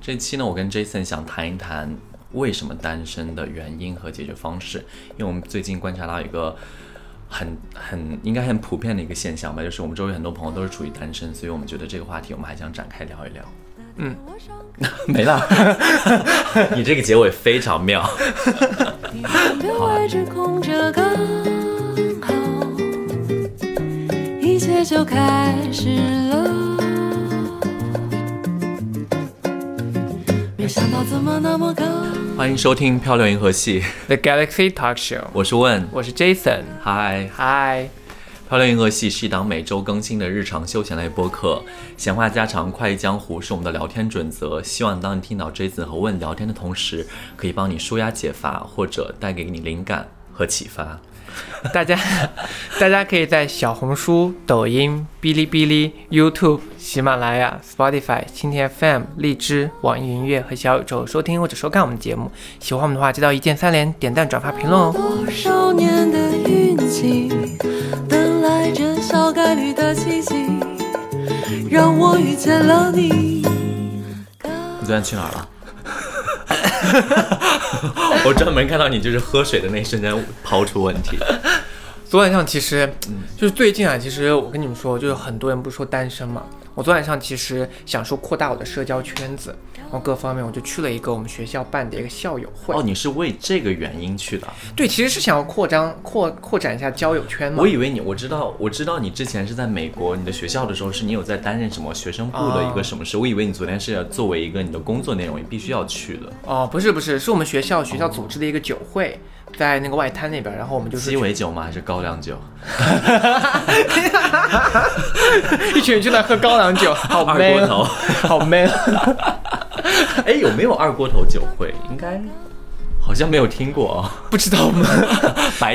这期呢，我跟 Jason 想谈一谈为什么单身的原因和解决方式，因为我们最近观察到一个很很应该很普遍的一个现象吧，就是我们周围很多朋友都是处于单身，所以我们觉得这个话题我们还想展开聊一聊。嗯，没了，你这个结尾非常妙。表外只空着刚好，一切就开始了。没想到怎么那么高。欢迎收听《漂流银河系》，The Galaxy Talk Show，我是问，我是 Jason，嗨。嗨，漂流银河系是一档每周更新的日常休闲类播客，闲话家常、快意江湖是我们的聊天准则。希望当你听到 Jason 和问聊天的同时，可以帮你舒压解乏，或者带给你灵感和启发。大家 大家可以在小红书、抖音、哔哩哔哩、YouTube、喜马拉雅、Spotify、蜻蜓 FM、荔枝、网易云音乐和小宇宙收听或者收看我们的节目。喜欢我们的话，记得一键三连、点赞、转发、评论哦。多少年的运气，等来这小概率的奇迹，让我遇见了你。你昨天去哪儿了？我专门看到你就是喝水的那一瞬间抛出问题。昨晚上其实就是最近啊，其实我跟你们说，就是很多人不是说单身嘛。我昨晚上其实想说扩大我的社交圈子，然后各方面我就去了一个我们学校办的一个校友会。哦，你是为这个原因去的？对，其实是想要扩张、扩扩展一下交友圈嘛。我以为你，我知道，我知道你之前是在美国，你的学校的时候是你有在担任什么学生部的一个什么事？我以为你昨天是作为一个你的工作内容，你必须要去的。哦，不是不是，是我们学校学校组织的一个酒会，在那个外滩那边，然后我们就是鸡尾酒吗？还是高粱酒？一群人就在喝高粱酒，好二 man，锅头。好 man。哎，有没有二锅头酒会？应该好像没有听过哦。不知道吗？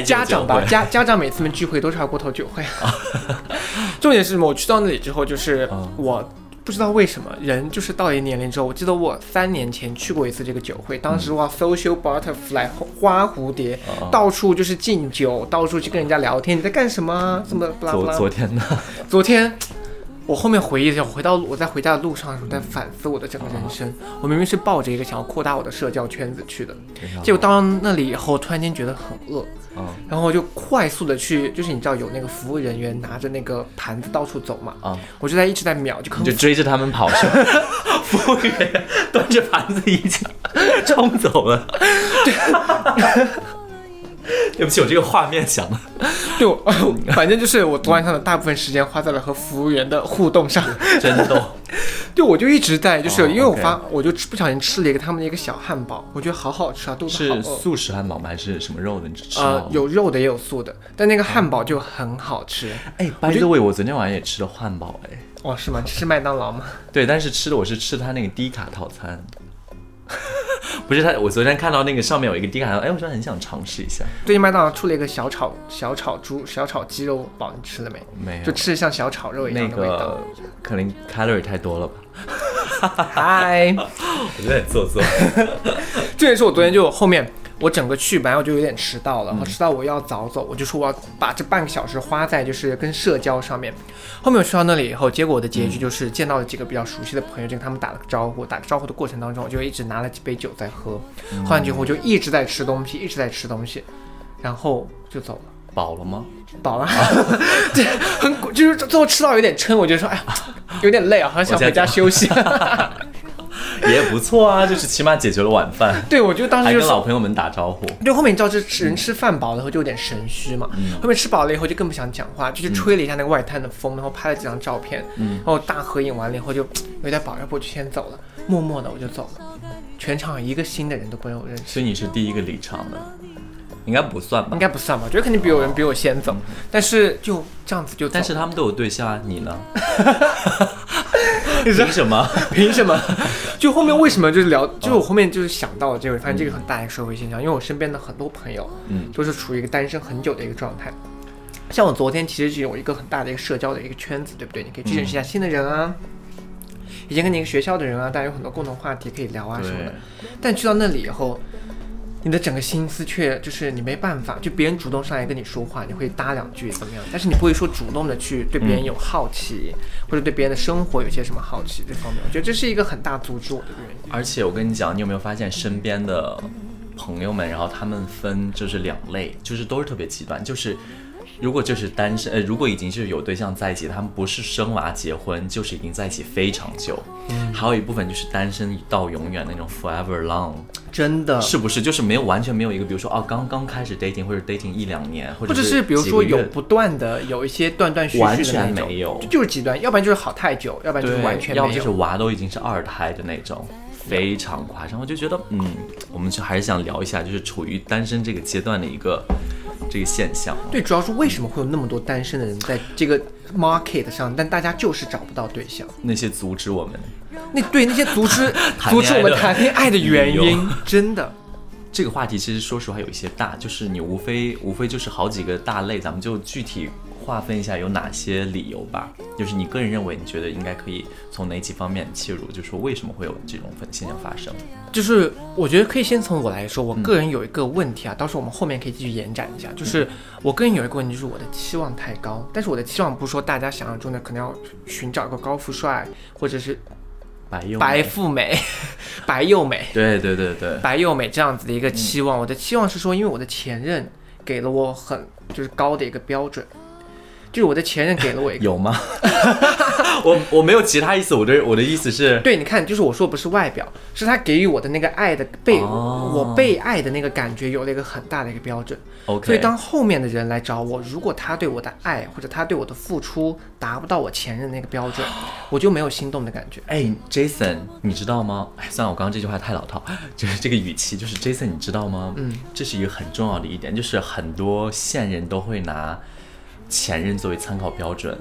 家长吧，家家长每次们聚会都是二锅头酒会。重点是什么？我去到那里之后，就是嗯我不知道为什么人就是到了一年龄之后，我记得我三年前去过一次这个酒会，当时哇，social butterfly 花蝴蝶，嗯到处就是敬酒，到处去跟人家聊天，你在干什么啊？怎么不啦不昨啦？昨天呢？昨天。我后面回忆一下，我回到我在回家的路上的时候，在反思我的整个人生。我明明是抱着一个想要扩大我的社交圈子去的，结果到那里以后，突然间觉得很饿，嗯然后我就快速的去，就是你知道有那个服务人员拿着那个盘子到处走嘛，啊，我就在一直在秒，就你就追着他们跑，是吧？服务员端着盘子已经冲走了。对 不起，我这个画面想的。对我，反正就是我昨晚上的大部分时间花在了和服务员的互动上。真的。对，我就一直在，就是哦因为我发，我就吃不小心吃了一个他们的一个小汉堡，我觉得好好吃啊，肚子好饿。是素食汉堡吗？还是什么肉的？你吃有肉的也有素的，但那个汉堡就很好吃。哎，by the way，我昨天晚上也吃了汉堡，哎，哦，是吗？这是麦当劳吗？对，但是吃的我是吃他那个低卡套餐，不是他。我昨天看到那个上面有一个低卡套，哎，我突然很想尝试一下。最近麦当劳出了一个小炒小炒猪小炒鸡肉堡，你吃了没？没有就吃的像小炒肉一那样的味道个。可能 calorie 太多了吧，嗨。我觉得很做作。这也是我昨天就后面我整个去，本来我就有点迟到了，然后迟到我要早走，我就说我要把这半个小时花在就是跟社交上面。后面我去到那里以后，结果我的结局就是见到了几个比较熟悉的朋友，就跟他们打了个招呼。打个招呼的过程当中，我就一直拿了几杯酒在喝，喝完之后我就一直在吃东西，一直在吃东西，然后就走了。饱了吗？饱了，对，很就是最后吃到有点撑，我就说，哎呀，有点累啊，好像想回家休息。也不错啊，就是起码解决了晚饭，对，我就当时还就是跟老朋友们打招呼。对后面你知道，这吃人吃饭饱了以后就有点神虚嘛，后面吃饱了以后就更不想讲话，就去吹了一下那个外滩的风，然后拍了几张照片，然后大合影完了以后就有点饱，要不我就先走了，默默的我就走了，全场一个新的人都没有认识。所以你是第一个离场的，应该不算吧应？该不算吧，我觉得肯定比有人比我先走，但是就这样子就，但是他们都有对象啊，你呢？凭什么？凭什么？就后面为什么就是聊，就是我后面就是想到了这个，发现这个很大的一个社会现象，因为我身边的很多朋友，嗯都是处于一个单身很久的一个状态。像我昨天其实就有一个很大的一个社交的一个圈子，对不对？你可以去认识一下新的人啊，以前跟你一个学校的人啊，大家有很多共同话题可以聊啊什么的。但去到那里以后，你的整个心思却就是你没办法，就别人主动上来跟你说话，你会搭两句怎么样？但是你不会说主动的去对别人有好奇，或者对别人的生活有些什么好奇这方面，我觉得这是一个很大阻止我的原因。而且我跟你讲，你有没有发现身边的朋友们，然后他们分就是两类，就是都是特别极端，就是如果就是单身，呃，如果已经是有对象在一起，他们不是生娃结婚，就是已经在一起非常久。嗯，还有一部分就是单身到永远那种 forever long，真的是不是？就是没有完全没有一个，比如说哦，刚刚开始 dating 或者 dating 一两年，或或者是是比如说有不断的有一些断断续续的完全没有就就是极端，要不然就是好太久，要不然就是，完全没有。要不就是娃都已经是二胎的那种，非常夸张。我就觉得，嗯，我们就还是想聊一下，就是处于单身这个阶段的一个这个现象。对，主要是为什么会有那么多单身的人在这个 market 上，但大家就是找不到对象。那些阻止我们那对那些阻止 阻止我们谈恋爱的原因，真的。这个话题，其实说实话有一些大，就是你无非无非就是好几个大类，咱们就具体划分一下有哪些理由吧。就是你个人认为，你觉得应该可以从哪几方面切入，就说为什么会有这种现象发生？就是我觉得可以先从我来说，我个人有一个问题啊，到时候我们后面可以继续延展一下。就是我个人有一个问题，就是我的期望太高，但是我的期望不是说大家想象中的可能要寻找一个高富帅，或者是白又白富美、白又美、对对对对，白又美这样子的一个期望。我的期望是说，因为我的前任给了我很就是高的一个标准，就是我的前任给了我一个有吗？我我没有其他意思，我的我的意思是，对，你看，就是我说不是外表，是他给予我的那个爱的被、哦我被爱的那个感觉有了一个很大的一个标准。OK，所以当后面的人来找我，如果他对我的爱或者他对我的付出达不到我前任那个标准，我就没有心动的感觉。哎，Jason，你知道吗？哎，算了，我刚刚这句话太老套，就是这个语气，就是 Jason，你知道吗？嗯，这是一个很重要的一点，就是很多现任都会拿前任作为参考标准，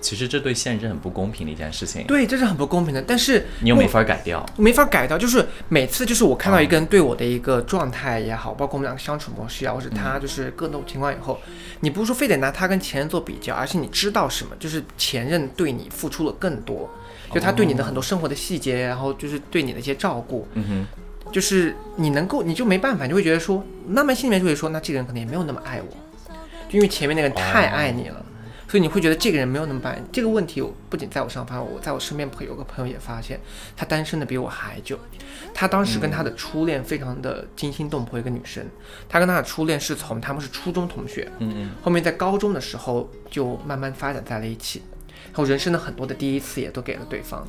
其实这对现任是很不公平的一件事情，对，这是很不公平的。但是你又没法改掉。没法改掉，就是每次就是我看到一个人对我的一个状态也好，包括我们两个相处模式啊，或者他就是各种情况以后，你不是说非得拿他跟前任做比较，而是你知道什么，就是前任对你付出了更多，就他对你的很多生活的细节，然后就是对你的一些照顾，嗯哼，就是你能够，你就没办法，你就会觉得说，慢慢心里面就会说，那这个人可能也没有那么爱我，就因为前面那个人太爱你了。所以你会觉得这个人没有那么爱你。这个问题我不仅在我身上发现，我在我身边朋友有个朋友也发现，他单身的比我还久。他当时跟他的初恋非常的惊心动魄，一个女生。他跟他的初恋是从他们是初中同学，嗯嗯，后面在高中的时候就慢慢发展在了一起，然后人生的很多的第一次也都给了对方。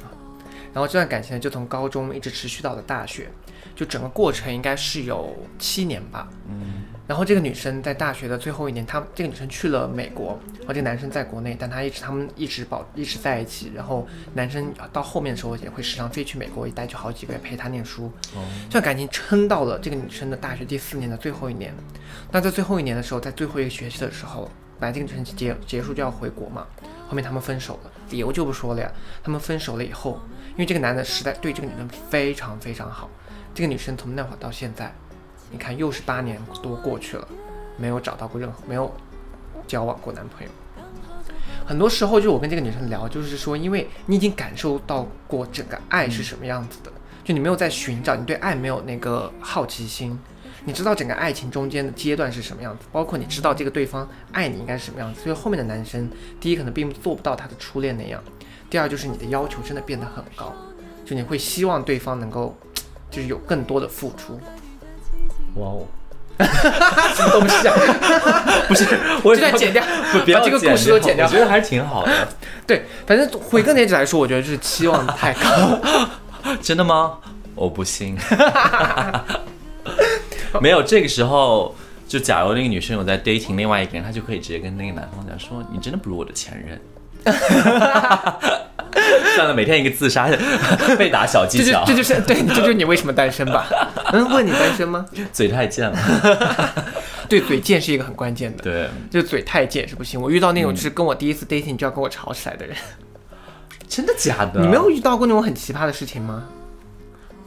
然后这段感情呢，就从高中一直持续到了大学，就整个过程应该是有七年吧。嗯，然后这个女生在大学的最后一年，她这个女生去了美国，然后这个男生在国内，但他一直他们一直保一直在一起。然后男生到后面的时候也会时常飞去美国一待就好几个月陪她念书。哦，这段感情撑到了这个女生的大学第四年的最后一年。那在最后一年的时候，在最后一个学期的时候，本来这个女生结结束就要回国嘛，后面他们分手了，理由就不说了呀。他们分手了以后，因为这个男的实在对这个女生非常非常好，这个女生从那会儿到现在，你看又是八年多过去了，没有找到过任何没有交往过男朋友。很多时候，就我跟这个女生聊，就是说，因为你已经感受到过整个爱是什么样子的，就你没有在寻找，你对爱没有那个好奇心，你知道整个爱情中间的阶段是什么样子，包括你知道这个对方爱你应该是什么样子。所以后面的男生，第一可能并做不到他的初恋那样，第二就是你的要求真的变得很高，就你会希望对方能够，就是有更多的付出。哇哦，什么东西啊？不是，我这段剪掉，把这个故事都剪掉我觉得还是挺好的。对，反正回更年期来说，我觉得就是期望太高。真的吗？我不信。没有，这个时候就假如那个女生有在 dating 另外一个人，她就可以直接跟那个男方讲说：“你真的不如我的前任。” 算了，每天一个自杀 被打小技这就巧，这就是对，这就是你为什么单身吧？嗯，问你单身吗？嘴太贱了。对，嘴贱是一个很关键的。对，就嘴太贱是不行。我遇到那种就是跟我第一次 dating 就要跟我吵起来的人，真的假的？你没有遇到过那种很奇葩的事情吗？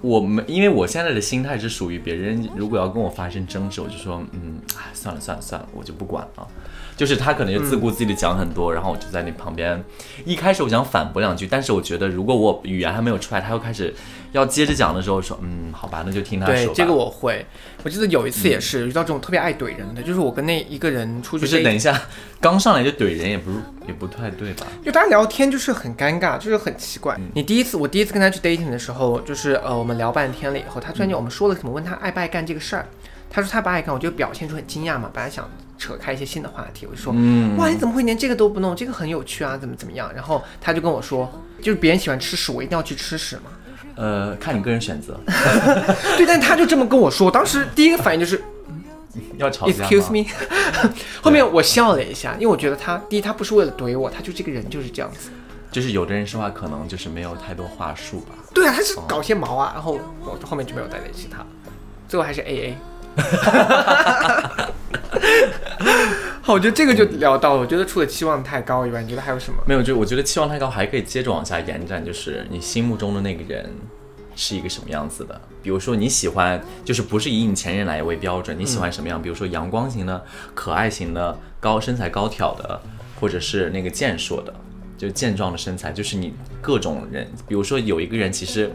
我们因为我现在的心态是属于别人如果要跟我发生争执，我就说嗯，哎，算了算了算了，我就不管了。就是他可能就自顾自己的讲很多，然后我就在那旁边。一开始我想反驳两句，但是我觉得如果我语言还没有出来，他又开始要接着讲的时候，说嗯，好吧，那就听他说吧。，对这个我会。我记得有一次也是遇到这种特别爱怼人的，就是我跟那一个人出去不是等一下，刚上来就怼人也不是也不太对吧？就大家聊天就是很尴尬，就是很奇怪。嗯你第一次，我第一次跟他去 dating 的时候，就是呃，我们聊半天了以后，他突然间我们说了什么，问他爱不爱干这个事儿，他说他不爱干，我就表现出很惊讶嘛，本来想扯开一些新的话题，我就说，嗯哇，你怎么会连这个都不弄？这个很有趣啊，怎么怎么样？然后他就跟我说，就是别人喜欢吃屎，我一定要去吃屎嘛。呃，看你个人选择，对，但他就这么跟我说，我当时第一个反应就是 要吵架吗 excuse me，后面我笑了一下，因为我觉得他第一他不是为了怼我，他就这个人就是这样子。就是有的人说话可能就是没有太多话术吧。对啊，他是搞些毛啊，然后我后面就没有再联系他，最后还是 A A。好，我觉得这个就聊到了。我觉得除了期望太高以外，你觉得还有什么？没有，就我觉得期望太高，还可以接着往下延展，就是你心目中的那个人是一个什么样子的。比如说你喜欢，就是不是以你前任来为标准，你喜欢什么样？比如说阳光型的、可爱型的、高身材高挑的，或者是那个健硕的。就健壮的身材，就是你各种人，比如说有一个人其实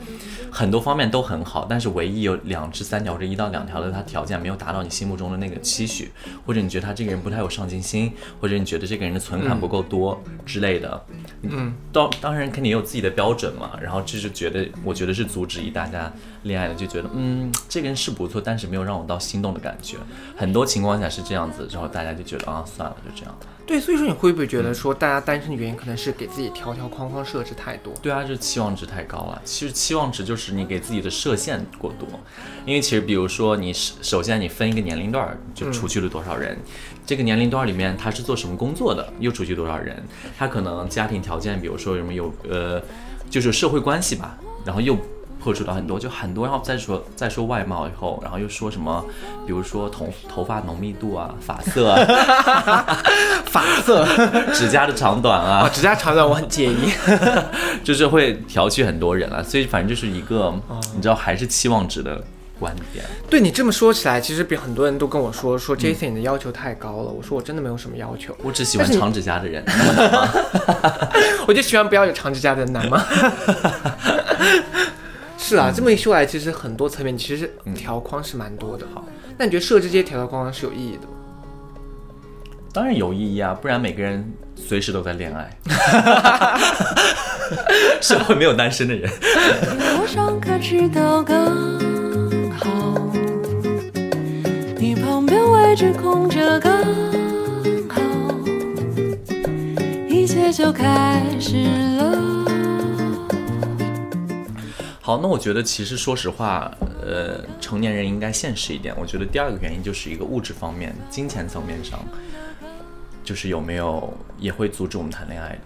很多方面都很好，但是唯一有两至三条或者一到两条的他条件没有达到你心目中的那个期许，或者你觉得他这个人不太有上进心，或者你觉得这个人的存款不够多之类的，嗯，当当然肯定也有自己的标准嘛，然后这是觉得我觉得是阻止一大家恋爱的，就觉得嗯这个人是不错，但是没有让我到心动的感觉，很多情况下是这样子，之后大家就觉得啊算了就这样。对，所以说你会不会觉得说，大家单身的原因可能是给自己条条框框设置太多？对啊，这期望值太高了。其实期望值就是你给自己的设限过多，因为其实比如说你首首先你分一个年龄段儿，就出去了多少人，这个年龄段儿里面他是做什么工作的，又出去多少人，他可能家庭条件，比如说什么有呃，就是社会关系吧，然后又。破除到很多，就很多，然后再说再说外貌以后，然后又说什么，比如说头头发浓密度啊、发色啊、发色 指甲的长短啊啊，，指甲长短我很介意。就是会调去很多人了，所以反正就是一个，你知道还是期望值的观点。对你这么说起来，其实比很多人都跟我说说 Jason 你的要求太高了。我说我真的没有什么要求，我只喜欢长指甲的人。我就喜欢不要有长指甲的男嘛。是啊，这么一说来，其实很多层面其实条框是蛮多的哈。那你觉得设置这些条条框框是有意义的吗？当然有意义啊，不然每个人随时都在恋爱。社会没有单身的人。我上课迟到刚好，你旁边位置空着刚好，一切就开始了。好，那我觉得其实说实话，呃，成年人应该现实一点。我觉得第二个原因就是一个物质方面，金钱层面上，就是有没有也会阻止我们谈恋爱的。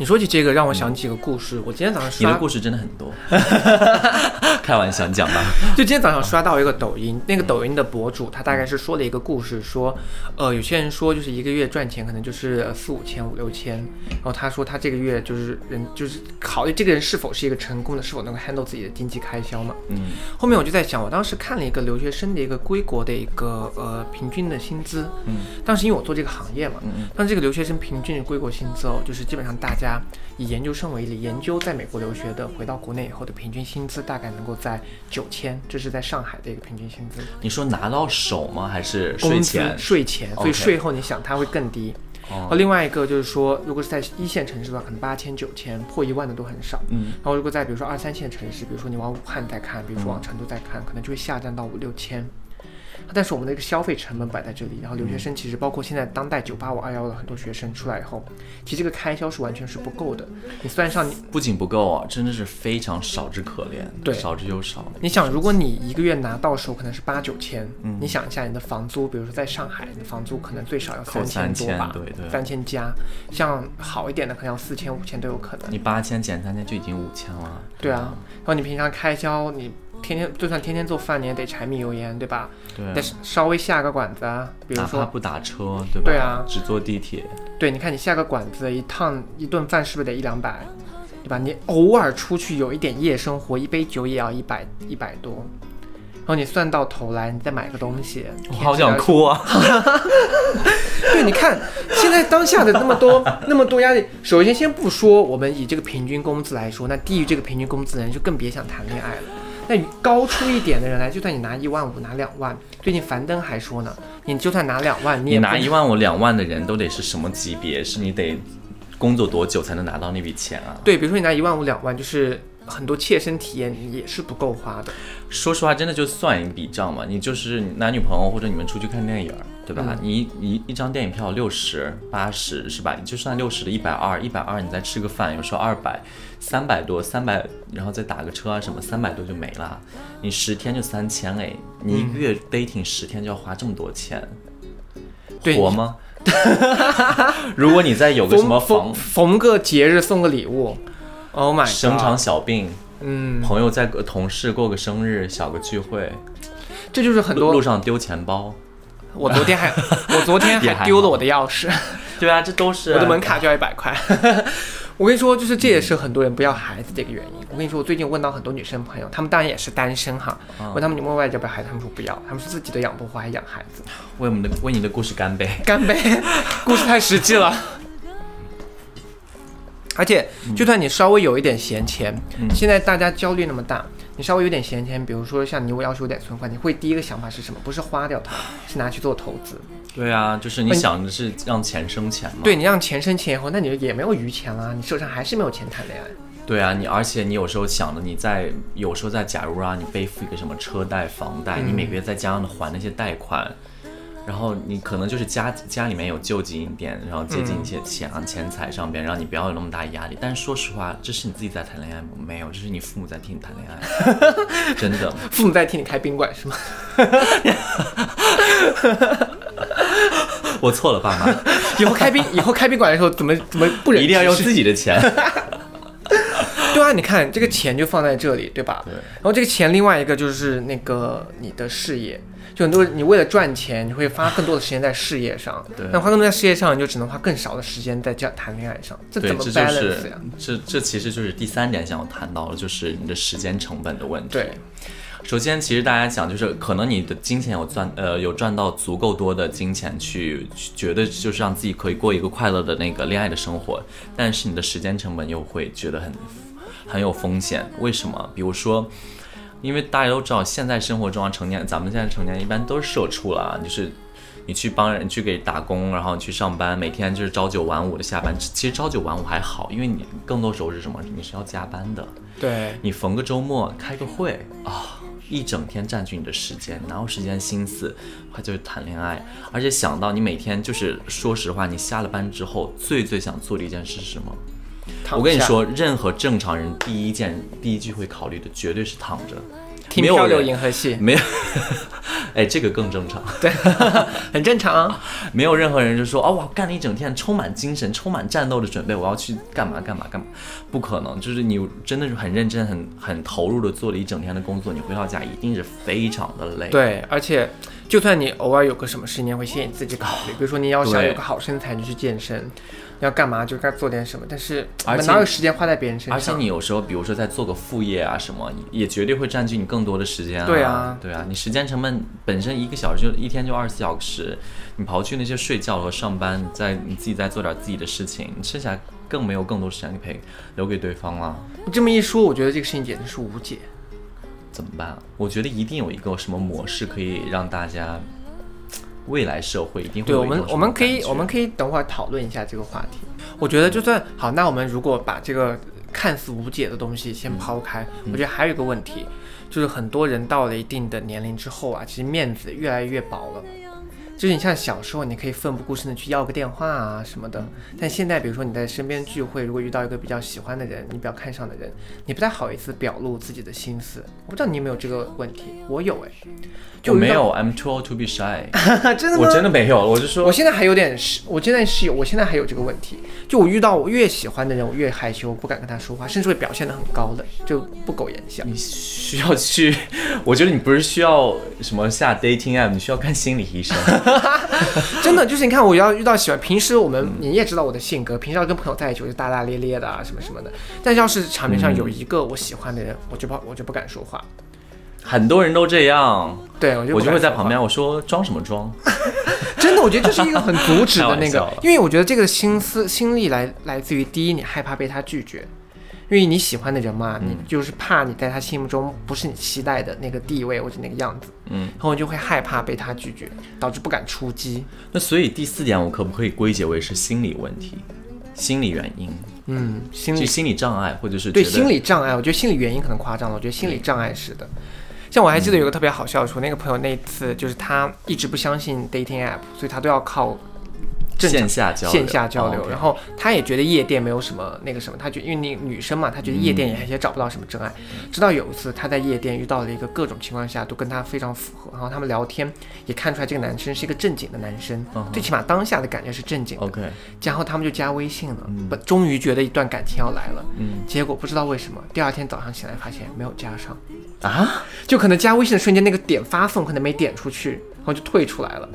你说起这个，让我想起一个故事。我今天早上刷，你的故事真的很多，开玩笑，你讲吧。就今天早上刷到一个抖音，那个抖音的博主他大概是说了一个故事，说，呃，有些人说就是一个月赚钱可能就是呃四五千、五六千，然后他说他这个月就是人就是考虑这个人是否是一个成功的，是否能够 handle 自己的经济开销嘛。嗯后面我就在想，我当时看了一个留学生的一个归国的一个呃平均的薪资，嗯当时因为我做这个行业嘛，嗯当时这个留学生平均的归国薪资哦，就是基本上大家以研究生为例，研究在美国留学的回到国内以后的平均薪资大概能够在九千，这是在上海的一个平均薪资，你说拿到手吗？还是税前？税前，所以税后你想它会更低。哦另外一个就是说，如果是在一线城市的话，可能八千、九千，破一万的都很少。嗯然后如果在比如说二三线城市，比如说你往武汉再看，比如说往成都再看，可能就会下降到五六千。但是我们的一个消费成本摆在这里，然后留学生其实包括现在当代九八五二幺的很多学生出来以后，其实这个开销是完全是不够的。你算上你，不仅不够啊，真的是非常少之可怜，对少之又少。你想，如果你一个月拿到手可能是八九千，嗯你想一下你的房租，比如说在上海，你的房租可能最少要扣三千多吧，3000对对三千加，像好一点的可能要四千五千都有可能。你八千减三千就已经五千了。对啊，然后你平常开销，你天天就算天天做饭，你也得柴米油盐，对吧？对啊得稍微下个馆子啊，比如说，哪怕不打车，对吧？对啊只坐地铁。对，你看你下个馆子，一趟一顿饭是不是得一两百？对吧？你偶尔出去有一点夜生活，一杯酒也要一百一百多，然后你算到头来，你再买个东西，我好想哭啊！对，你看现在当下的那么多 那么多压力，首先先不说我们以这个平均工资来说，那低于这个平均工资的人就更别想谈恋爱了。那高出一点的人来，就算你拿一万五、拿两万，最近樊登还说呢，你就算拿两万，你你拿一万五、两万的人都得是什么级别？是你得工作多久才能拿到那笔钱啊？对，比如说你拿一万五、两万，就是很多切身体验也是不够花的。说实话，真的就算一笔账嘛，你就是男女朋友或者你们出去看电影儿，对吧？你一一一张电影票六十、八十是吧？你就算六十的一百二，一百二你再吃个饭，有时候二百、三百多，三百，然后再打个车啊什么，三百多就没了。你十天就三千哎，你一个月 dating 十天就要花这么多钱，对活吗？如果你再有个什么逢房逢逢个节日送个礼物，Oh my！生场小病，嗯，朋友在同事过个生日，小个聚会，这就是很多路。上丢钱包，我昨天还 我昨天还丢了我的钥匙，对啊，这都是 我的门卡就要一百块。我跟你说，就是这也是很多人不要孩子的一个原因。我跟你说，我最近问到很多女生朋友，她们当然也是单身哈，嗯问她们你们未来要不要孩子，她们说不要，她们说自己都养不活还养孩子。为我们的为你的故事干杯。干杯！故事太实际了。而且，就算你稍微有一点闲钱，嗯现在大家焦虑那么大，你稍微有点闲钱，比如说像你，我要是有点存款，你会第一个想法是什么？不是花掉它，是拿去做投资。对啊，就是你想的是让钱生钱嘛。对你让钱生钱以后，那你也没有余钱了，你手上还是没有钱谈恋爱。对啊，你而且你有时候想的，你在有时候在假如啊，你背负一个什么车贷、房贷，你每个月再加上的还那些贷款，然后你可能就是家家里面有救济一点，然后接近一些钱啊、钱财上边，让你不要有那么大压力。但是说实话，这是你自己在谈恋爱吗？没有，这是你父母在替你谈恋爱，真的。父母在替你开宾馆是吗？我错了，爸妈，以后开宾以后开宾馆的时候怎么怎么不忍一定要用自己的钱。对啊，你看这个钱就放在这里，对吧？对然后这个钱，另外一个就是那个你的事业，就很多人你为了赚钱，你会花更多的时间在事业上。对那花更多在事业上，你就只能花更少的时间在这样谈恋爱上，这，怎么这就 balance 是呀？这这其实就是第三点想要谈到的，就是你的时间成本的问题。对，首先，其实大家想就是，可能你的金钱有赚，呃，有赚到足够多的金钱去，去觉得就是让自己可以过一个快乐的那个恋爱的生活，但是你的时间成本又会觉得很很有风险。为什么？比如说，因为大家都知道，现在生活中啊，成年咱们现在成年一般都是社畜了啊，就是。你去帮人去给打工，然后你去上班，每天就是朝九晚五的下班。其实朝九晚五还好，因为你更多时候是什么？你是要加班的。对，你逢个周末开个会啊，一整天占据你的时间，哪有时间心思，还就是谈恋爱？而且想到你每天就是，说实话，你下了班之后最最想做的一件事是什么？我跟你说，任何正常人第一件第一句会考虑的绝对是躺着，听漂流没有人银河系，没有，哎，这个更正常。对，很正常啊。没有任何人就说哦，我干了一整天，充满精神，充满战斗的准备，我要去干嘛干嘛干嘛，不可能。就是你真的是很认真、很很投入的做了一整天的工作，你回到家一定是非常的累。对，而且就算你偶尔有个什么事，你也会先你自己考虑，比如说你要想有个好身材，你就去健身；你要干嘛就该做点什么。但是我而且们哪有时间花在别人身上？而且你有时候，比如说在做个副业啊什么，也绝对会占据你更多的时间啊。对啊对啊，你时间成本本身一个小时就一天就二十四小时，你刨去那些睡觉和上班，你再你自己再做点自己的事情，你剩下更没有更多时间陪留给对方了，你这么一说，我觉得这个事情简直是无解。怎么办？我觉得一定有一个什么模式可以让大家。未来社会一定会对我们我们可以我们可以等会儿讨论一下这个话题。我觉得就算好，那我们如果把这个看似无解的东西先抛开，嗯我觉得还有一个问题，就是很多人到了一定的年龄之后啊，其实面子越来越薄了。就是你像小时候，你可以奋不顾身的去要个电话啊什么的，但现在比如说你在身边聚会，如果遇到一个比较喜欢的人，你比较看上的人，你不太好意思表露自己的心思。我不知道你有没有这个问题，我有哎，就没有，I'm too old to be shy。真的吗？我真的没有，我就说我现在还有点是，我现在是有，我现在还有这个问题。就我遇到我越喜欢的人，我越害羞，不敢跟他说话，甚至会表现的很高冷，就不苟言笑。你需要去，我觉得你不是需要什么下 dating app，你需要看心理医生。真的就是你看，我要遇到喜欢，平时我们你也知道我的性格，平时要跟朋友在一起，我就大大咧咧的啊，什么什么的。但要是场面上有一个我喜欢的人，我就不我就不敢说话。很多人都这样，对我就我就会在旁边，我说装什么装？真的，我觉得这是一个很阻止的那个 因为我觉得这个心思心力来来自于第一，你害怕被他拒绝，因为你喜欢的人嘛，嗯你就是怕你在他心目中不是你期待的那个地位或者那个样子，嗯，然后你就会害怕被他拒绝，导致不敢出击。那所以第四点，我可不可以归结为是心理问题、心理原因，嗯，心理心理障碍，或者是对心理障碍，我觉得心理原因可能夸张了，我觉得心理障碍是的。像我还记得有个特别好笑的说，那个朋友那一次就是他一直不相信 dating app，所以他都要靠线下交流，线下交流，然后他也觉得夜店没有什么那个什么，他觉因为那女生嘛，他觉得夜店也也找不到什么真爱。直到有一次他在夜店遇到了一个各种情况下都跟他非常符合，然后他们聊天也看出来这个男生是一个正经的男生，嗯最起码当下的感觉是正经的。OK，然后他们就加微信了，不，终于觉得一段感情要来了。嗯。结果不知道为什么，第二天早上起来发现没有加上，啊，就可能加微信的瞬间那个点发送可能没点出去，然后就退出来了。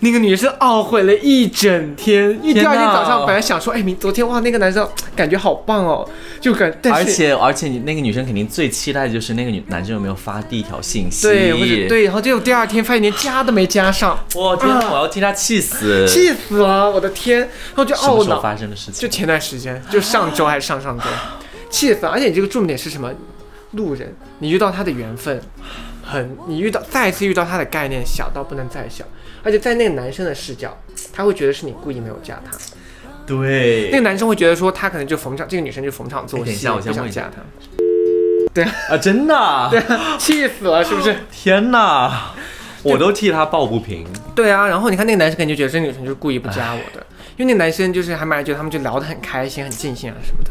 那个女生懊悔了一整天，因为第二天早上本来想说，哎，明昨天哇那个男生感觉好棒哦，就感，但是而且而且你那个女生肯定最期待的就是那个女男生有没有发第一条信息，对或者，对，然后结果第二天发现连加都没加上，我天哪，啊我要替他气死，气死了，我的天！然后就懊恼，发生的事情？就前段时间，就上周还是上上周，气死了！而且你这个重点是什么？路人，你遇到他的缘分，很，你遇到再一次遇到他的概念小到不能再小，而且在那个男生的视角，他会觉得是你故意没有加他，对那个男生会觉得说他可能就逢场，这个女生就逢场作戏，不想加他，啊，真的啊，对啊，气死了，是不是？天哪，我都替他抱不平。对啊，然后你看那个男生肯定就觉得这个女生就是故意不加我的，因为那个男生就是还蛮觉得他们就聊得很开心、很尽兴啊什么的。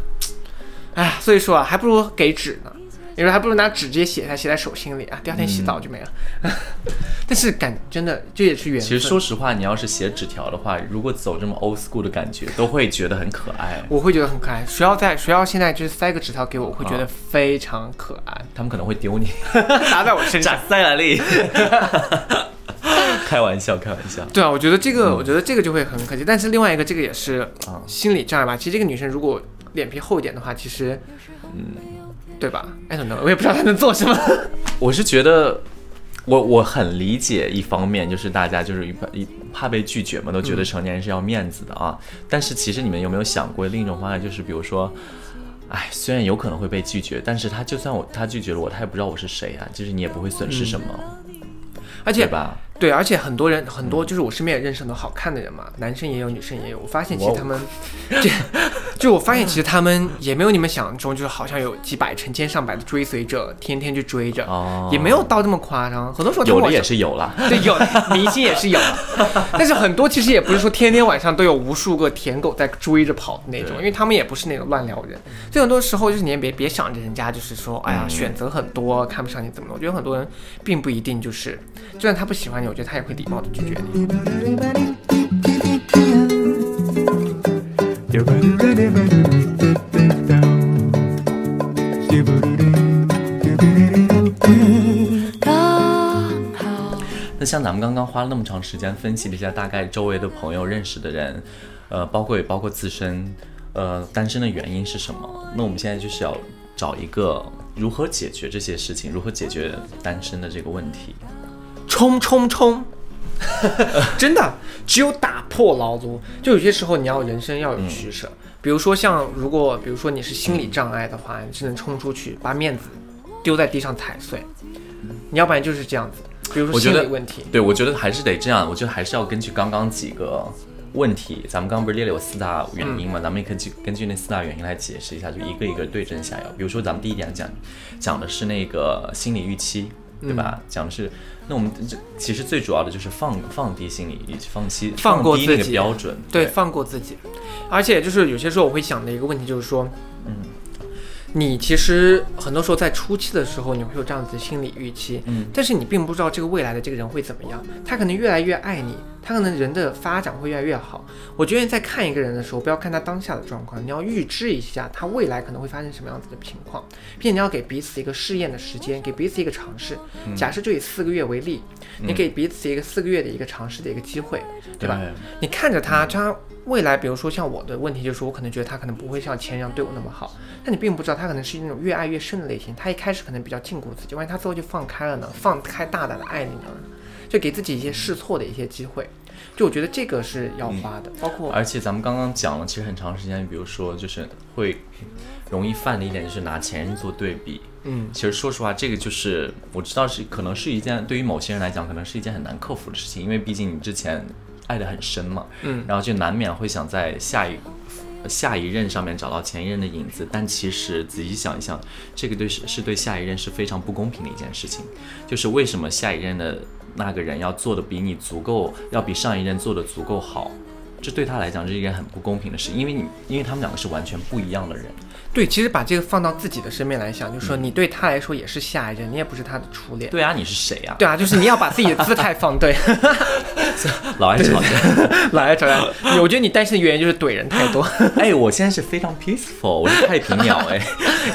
哎，所以说啊，还不如给纸呢。你说还不如拿纸直接写下，写在手心里啊，第二天洗澡就没了。但是感真的这也是缘分。其实说实话，你要是写纸条的话，如果走这么 old school 的感觉，都会觉得很可爱。我会觉得很可爱。谁要在谁要现在就是塞个纸条给我，我会觉啊得非常可爱，他们可能会丢你，砸在我身上。塞了力。开玩笑，开玩笑。对啊，我觉得这个，我觉得这个就会很可惜。但是另外一个，这个也是啊心理障碍吧。其实这个女生如果脸皮厚一点的话，其实，嗯，对吧？I don't know，我也不知道他能做什么。我是觉得，我我很理解，一方面就是大家就是怕一怕被拒绝嘛，都觉得成年人是要面子的啊。但是其实你们有没有想过另一种方案，就是比如说。哎，虽然有可能会被拒绝，但是他就算我他拒绝了我，他也不知道我是谁啊，就是你也不会损失什么，而且对吧？对，而且很多人很多就是我身边也认识很多好看的人嘛，男生也有，女生也有。我发现其实他们，就就我发现其实他们也没有你们想象中，就是好像有几百、成千上百的追随者，天天去追着，哦也没有到这么夸张。很多时候有的也是有了。对，有明星也是有，但是很多其实也不是说天天晚上都有无数个舔狗在追着跑的那种，因为他们也不是那种乱聊人。所以很多时候就是你也别别想着人家就是说，哎呀，嗯选择很多，看不上你怎么了？我觉得很多人并不一定就是，就算他不喜欢你，我觉得他也会礼貌的拒绝你。刚好。那像咱们刚刚花了那么长时间分析了一下大概周围的朋友认识的人，呃，包括也包括自身，呃，单身的原因是什么？那我们现在就是要找一个如何解决这些事情，如何解决单身的这个问题。冲冲冲！真的，只有打破牢笼。就有些时候你要人生要有取舍，比如说像如果比如说你是心理障碍的话，你只能冲出去把面子丢在地上踩碎，你要不然就是这样子。比如说心理问题，对，我觉得还是得这样，我觉得还是要根据刚刚几个问题，咱们刚刚不是列了有四大原因嘛，咱们也可以根据那四大原因来解释一下，就一个一个对症下药。比如说咱们第一点讲讲的是那个心理预期，对吧？讲的是那我们这其实最主要的就是放放低心理以及，放弃放过低那个自己标准，对，放过自己。而且就是有些时候我会想的一个问题就是说，嗯，你其实很多时候在初期的时候，你会有这样子的心理预期，嗯但是你并不知道这个未来的这个人会怎么样，他可能越来越爱你，他可能人的发展会越来越好。我觉得在看一个人的时候，不要看他当下的状况，你要预知一下他未来可能会发生什么样子的情况，并且你要给彼此一个试验的时间，给彼此一个尝试。假设就以四个月为例，你给彼此一个四个月的一个尝试的一个机会，对吧？你看着他，他未来，比如说像我的问题，就是我可能觉得他可能不会像前一样对我那么好，但你并不知道他可能是那种越爱越深的类型。他一开始可能比较禁锢自己，万一他最后就放开了呢？放开大胆的爱你呢？就给自己一些试错的一些机会。就我觉得这个是要花的，包括而且咱们刚刚讲了，其实很长时间，比如说就是会容易犯的一点就是拿前任做对比。嗯，其实说实话，这个就是我知道是可能是一件对于某些人来讲，可能是一件很难克服的事情，因为毕竟你之前爱得很深嘛，嗯，然后就难免会想在下一下一任上面找到前一任的影子，但其实仔细想一想，这个对是是对下一任是非常不公平的一件事情，就是为什么下一任的那个人要做的比你足够，要比上一任做的足够好，这对他来讲是一件很不公平的事，因为你因为他们两个是完全不一样的人。对，其实把这个放到自己的身边来想，就是说你对他来说也是下一任，你也不是他的初恋。对啊，你是谁呀、对啊，就是你要把自己的姿态放对，老爱吵架。老爱吵架。我觉得你单身的原因就是怼人太多。哎，我现在是非常 peaceful，我是太平鸟哎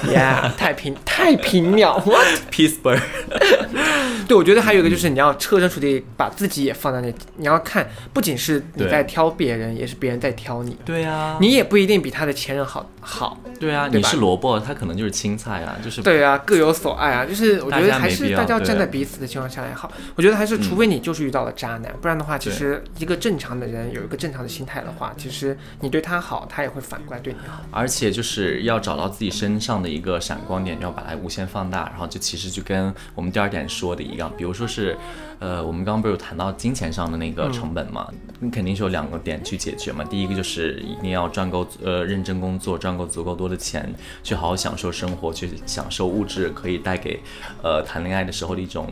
Yeah，太平太平鸟 bird。对，我觉得还有一个就是你要设身处地把自己也放在那，你要看，不仅是你在挑别人，也是别人在挑你。对啊，你也不一定比他的前任好好。对啊，你是萝卜，他可能就是青菜啊，就是对啊，各有所爱啊，就是我觉得还是大家要站在彼此的情况下来好。我觉得还是，除嗯非你就是遇到了渣男，不然的话，其实一个正常的人有一个正常的心态的话，其实你对他好，他也会反过来对你好。而且就是要找到自己身上的一个闪光点，要把它无限放大，然后就其实就跟我们第二点说的一样，比如说是，呃，我们刚刚不是有谈到金钱上的那个成本嘛，你肯定是有两个点去解决嘛。第一个就是一定要赚够，呃，认真工作，赚够足够多的钱，去好好享受生活，去享受物质可以带给，呃，谈恋爱的时候的一种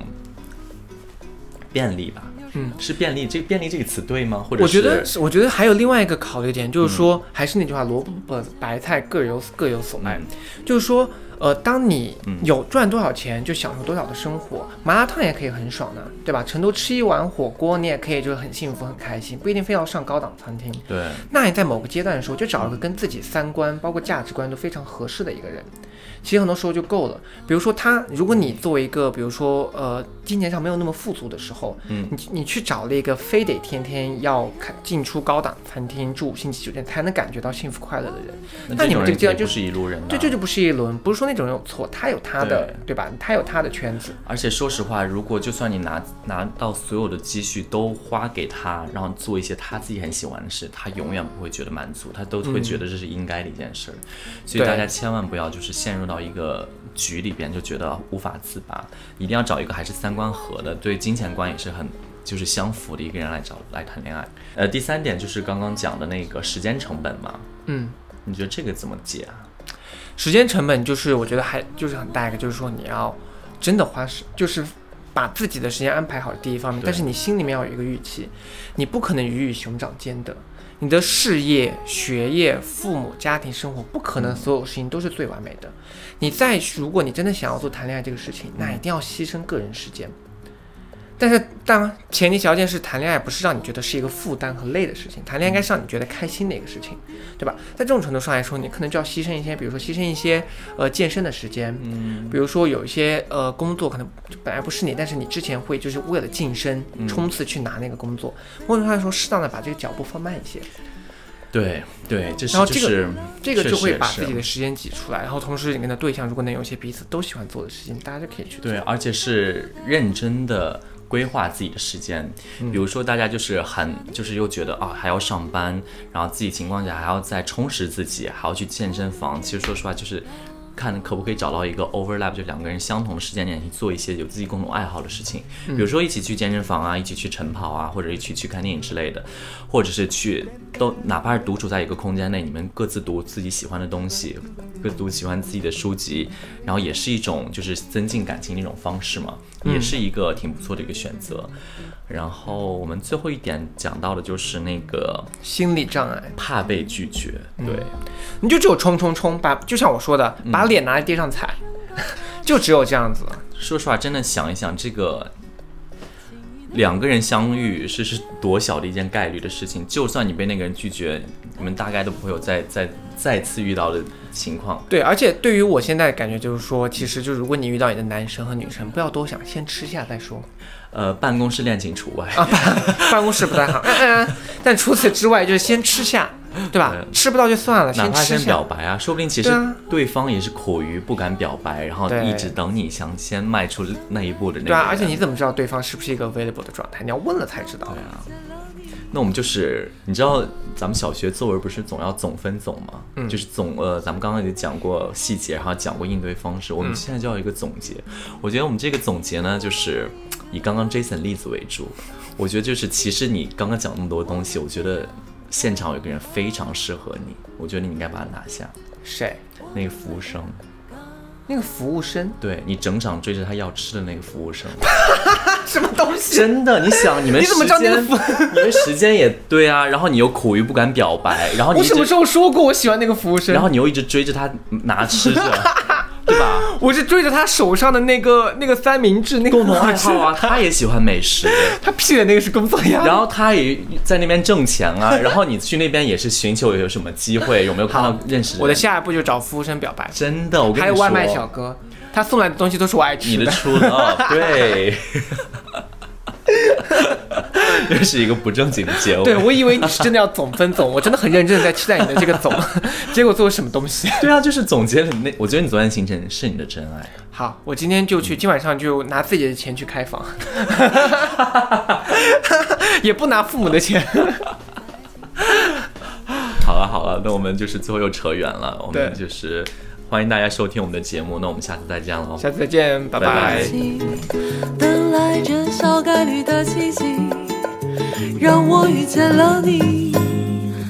便利吧。嗯，是便利，这便利这个词对吗？或者我觉得，我觉得还有另外一个考虑点，就是说，还是那句话，萝卜白菜各有各有所爱，嗯就是说。呃，当你嗯有赚多少钱，就享受多少的生活。麻辣烫也可以很爽的，对吧？成都吃一碗火锅，你也可以就是很幸福、很开心，不一定非要上高档餐厅。对，那你在某个阶段的时候，就找一个跟自己三观包括价值观都非常合适的一个人，其实很多时候就够了。比如说他，如果你作为一个，比如说呃，金钱上没有那么富足的时候，嗯你你去找了一个非得天天要看进出高档餐厅、住五星级酒店才能感觉到幸福快乐的人，那那你们这个阶段就是一路人、啊。对，这就不是一轮，不是说那种人有错，他有他的，对吧？他有他的圈子，而且说实话，如果就算你拿拿到所有的积蓄都花给他，然后做一些他自己很喜欢的事，他永远不会觉得满足，他都会觉得这是应该的一件事儿。所以大家千万不要就是陷入到一个局里边就觉得无法自拔，一定要找一个还是三观合的，对金钱观也是很。就是相符的一个人来找来谈恋爱。呃，第三点就是刚刚讲的那个时间成本嘛，嗯。你觉得这个怎么解啊？时间成本就是我觉得还就是很大一个，就是说你要真的花时，就是把自己的时间安排好第一方面，但是你心里面要有一个预期，你不可能鱼与熊掌兼得。你的事业、学业、父母、家庭生活，不可能所有事情都是最完美的。你再如果你真的想要做谈恋爱这个事情，那一定要牺牲个人时间。但是，当然前提条件是谈恋爱不是让你觉得是一个负担和累的事情，谈恋爱应该是让你觉得开心的一个事情，对吧？在这种程度上来说，你可能就要牺牲一些，比如说牺牲一些呃健身的时间，嗯，比如说有一些呃工作可能本来不是你，但是你之前会就是为了晋升冲刺去拿那个工作，某种程度上来说，适当的把这个脚步放慢一些，对对，这是然后这个就是这个就会把自己的时间挤出来，然后同时你跟的对象如果能有一些彼此都喜欢做的事情，大家就可以去做。对，而且是认真的规划自己的时间。比如说，大家就是很就是又觉得啊还要上班，然后自己情况下还要再充实自己，还要去健身房。其实说实话，就是看可不可以找到一个 overlap，就两个人相同的时间点去做一些有自己共同爱好的事情。比如说一起去健身房啊，一起去晨跑啊，或者一起去看电影之类的，或者是去都哪怕是独处在一个空间内，你们各自读自己喜欢的东西，各自读喜欢自己的书籍，然后也是一种就是增进感情的一种方式嘛，也是一个挺不错的一个选择。然后我们最后一点讲到的就是那个心理障碍，怕被拒绝，对，你就只有冲冲冲，把就像我说的，把脸拿在地上踩，就只有这样子。说实话，真的想一想，这个两个人相遇是是多小的一件概率的事情，就算你被那个人拒绝，你们大概都不会有再 再再次遇到的情况。对，而且对于我现在感觉就是说，其实就如果你遇到你的男生和女生，不要多想，先吃下再说。呃，办公室恋情除外。啊，办办公室不太好，嗯嗯，但除此之外就是先吃下，对吧？对吃不到就算了，哪怕先吃下表白啊，说不定其实对方也是苦于不敢表白，然后一直等你想先迈出那一步的那个对啊，而且你怎么知道对方是不是一个 available 的状态？你要问了才知道。对啊，那我们就是，你知道咱们小学作文不是总要总分总吗？嗯就是总呃，咱们刚刚也讲过细节，然后讲过应对方式，我嗯们现在就要一个总结。我觉得我们这个总结呢，就是以刚刚 Jason 例子为主。我觉得就是，其实你刚刚讲那么多东西，我觉得现场有一个人非常适合你，我觉得你应该把他拿下。谁？那个服务生，那个服务生？对你整场追着他要吃的那个服务生，什么东西？真的，你想你们 你怎么知道那个时间 你们时间也对啊，然后你又苦于不敢表白，然后你什么时候说过我喜欢那个服务生？然后你又一直追着他拿吃着，对吧？我是追着他手上的那个那个三明治，那个共同爱好啊，他也喜欢美食，他屁的那个是工作呀。然后他也在那边挣钱啊，然后你去那边也是寻求有什么机会，有没有看到认识？我的下一步就找服务生表白，真的，我跟你说，还有外卖小哥，他送来的东西都是我爱你吃的初 love，对。这是一个不正经的结尾。对，我以为你是真的要总分总，我真的很认真的在期待你的这个总，结果做了什么东西？对啊，就是总结了你那，我觉得你昨天行程是你的真爱。好，我今天就去，今晚上就拿自己的钱去开房，也不拿父母的钱。好了好了，那我们就是最后又扯远了，我们就是欢迎大家收听我们的节目，那我们下次再见喽。下次再见，拜拜拜等来这小概率的奇迹，让我遇见了你。